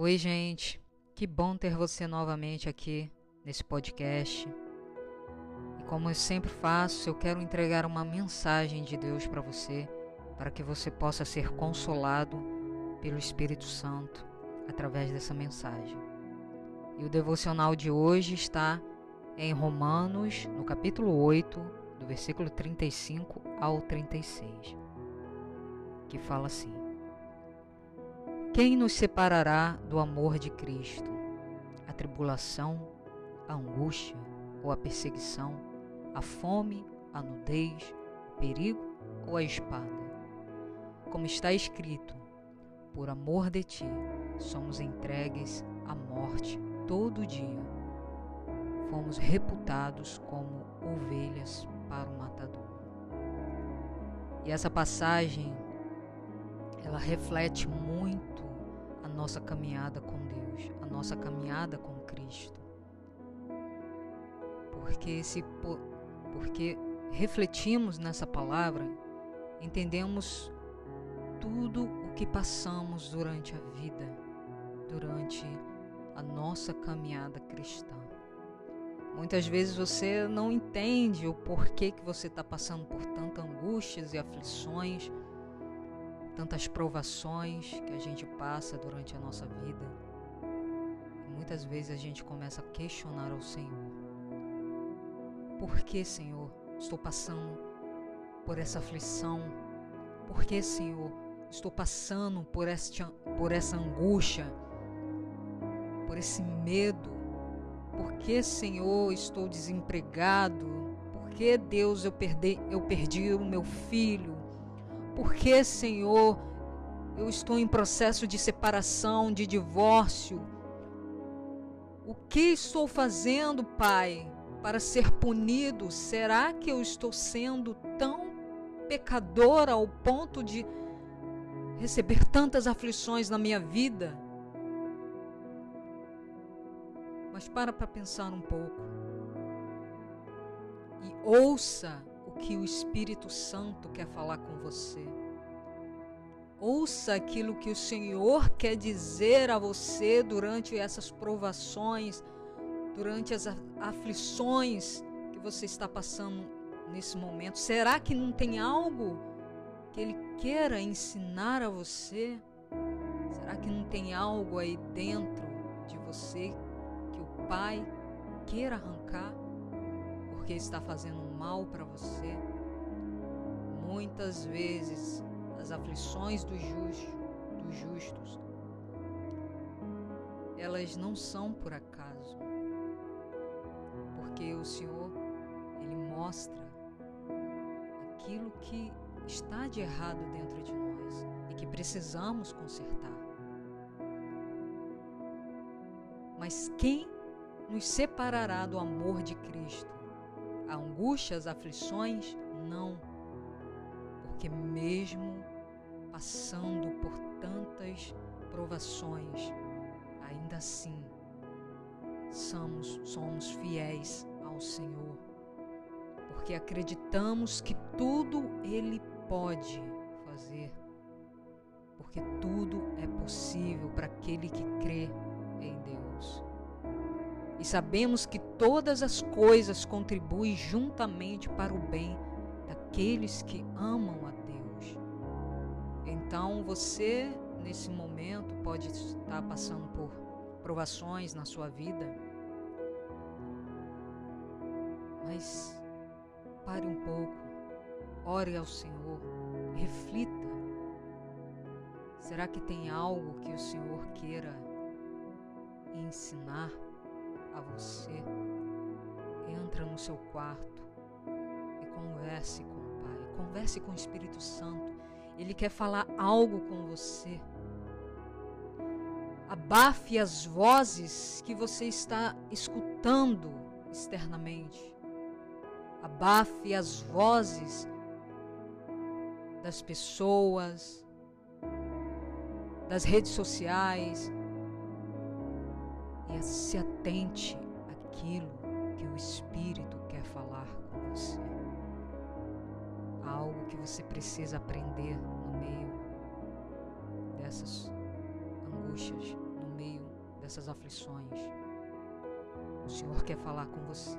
Oi, gente. Que bom ter você novamente aqui nesse podcast. E como eu sempre faço, eu quero entregar uma mensagem de Deus para você, para que você possa ser consolado pelo Espírito Santo através dessa mensagem. E o devocional de hoje está em Romanos, no capítulo 8, do versículo 35 ao 36, que fala assim: quem nos separará do amor de Cristo? A tribulação, a angústia ou a perseguição, a fome, a nudez, o perigo ou a espada? Como está escrito, por amor de ti somos entregues à morte todo dia. Fomos reputados como ovelhas para o matador. E essa passagem ela reflete muito nossa caminhada com Deus, a nossa caminhada com Cristo. Porque se porque refletimos nessa palavra, entendemos tudo o que passamos durante a vida, durante a nossa caminhada cristã. Muitas vezes você não entende o porquê que você está passando por tantas angústias e aflições tantas provações que a gente passa durante a nossa vida. Muitas vezes a gente começa a questionar ao Senhor: Por que, Senhor, estou passando por essa aflição? Por que, Senhor, estou passando por, este, por essa angústia? Por esse medo? Por que, Senhor, estou desempregado? Por que, Deus, eu perdi, eu perdi o meu filho? Porque, Senhor, eu estou em processo de separação, de divórcio. O que estou fazendo, Pai, para ser punido? Será que eu estou sendo tão pecadora ao ponto de receber tantas aflições na minha vida? Mas para para pensar um pouco e ouça que o Espírito Santo quer falar com você. Ouça aquilo que o Senhor quer dizer a você durante essas provações, durante as aflições que você está passando nesse momento. Será que não tem algo que Ele queira ensinar a você? Será que não tem algo aí dentro de você que o Pai queira arrancar porque está fazendo mal para você. Muitas vezes as aflições dos justos, dos justos, elas não são por acaso. Porque o Senhor, ele mostra aquilo que está de errado dentro de nós e que precisamos consertar. Mas quem nos separará do amor de Cristo? A angústia, as aflições? Não. Porque mesmo passando por tantas provações, ainda assim somos, somos fiéis ao Senhor. Porque acreditamos que tudo Ele pode fazer. Porque tudo é possível para aquele que crê sabemos que todas as coisas contribuem juntamente para o bem daqueles que amam a Deus. Então você, nesse momento, pode estar passando por provações na sua vida, mas pare um pouco, ore ao Senhor, reflita. Será que tem algo que o Senhor queira ensinar? A você. Entra no seu quarto e converse com o Pai, converse com o Espírito Santo. Ele quer falar algo com você. Abafe as vozes que você está escutando externamente. Abafe as vozes das pessoas, das redes sociais, e se atente àquilo que o Espírito quer falar com você. Algo que você precisa aprender no meio dessas angústias, no meio dessas aflições. O Senhor quer falar com você.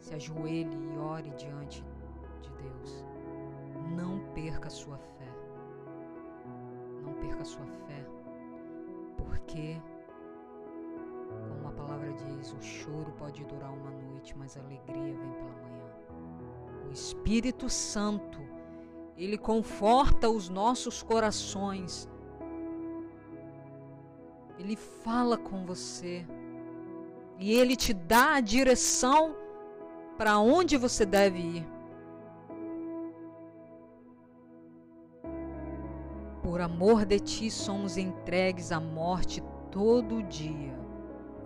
Se ajoelhe e ore diante de Deus. Não perca sua fé. Não perca sua fé, porque, diz, o choro pode durar uma noite, mas a alegria vem pela manhã. O Espírito Santo, ele conforta os nossos corações. Ele fala com você e ele te dá a direção para onde você deve ir. Por amor de ti somos entregues à morte todo dia.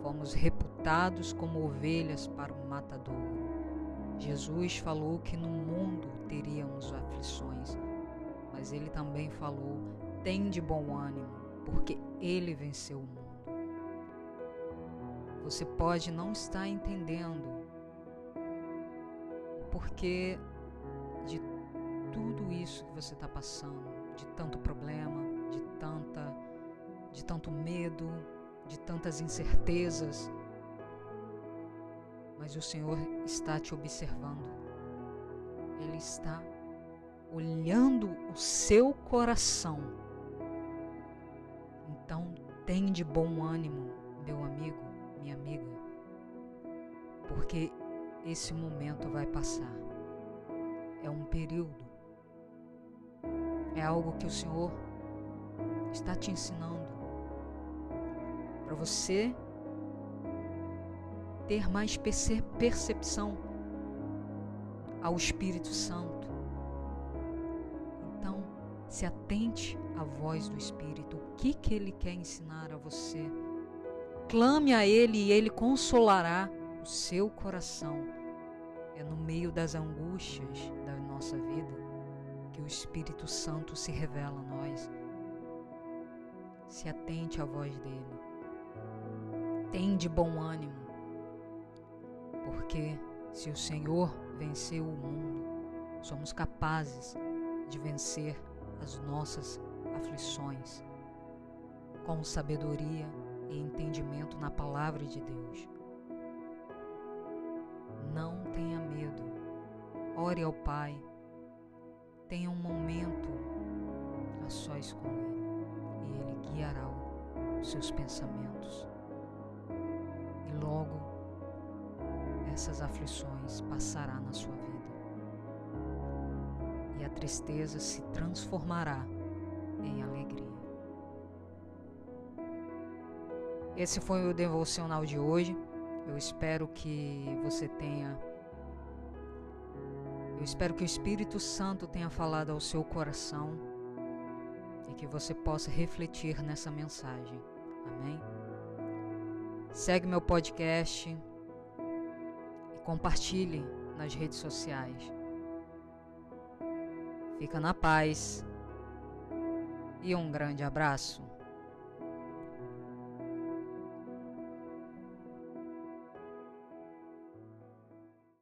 Fomos reputados como ovelhas para o matadouro. Jesus falou que no mundo teríamos aflições, mas ele também falou: tem de bom ânimo, porque ele venceu o mundo. Você pode não estar entendendo o porquê de tudo isso que você está passando, de tanto problema, de tanta, de tanto medo, de tantas incertezas. Mas o Senhor está te observando. Ele está olhando o seu coração. Então, tem de bom ânimo, meu amigo, minha amiga, porque esse momento vai passar. É um período é algo que o Senhor está te ensinando para você ter mais percepção ao Espírito Santo. Então, se atente à voz do Espírito, o que que ele quer ensinar a você. Clame a ele e ele consolará o seu coração. É no meio das angústias da nossa vida que o Espírito Santo se revela a nós. Se atente à voz dele. Tem de bom ânimo, porque se o Senhor venceu o mundo, somos capazes de vencer as nossas aflições com sabedoria e entendimento na palavra de Deus. Não tenha medo. Ore ao Pai Tenha um momento a sós com Ele e Ele guiará os seus pensamentos. Essas aflições passará na sua vida. E a tristeza se transformará em alegria. Esse foi o devocional de hoje. Eu espero que você tenha eu espero que o Espírito Santo tenha falado ao seu coração e que você possa refletir nessa mensagem. Amém? Segue meu podcast compartilhe nas redes sociais. Fica na paz e um grande abraço.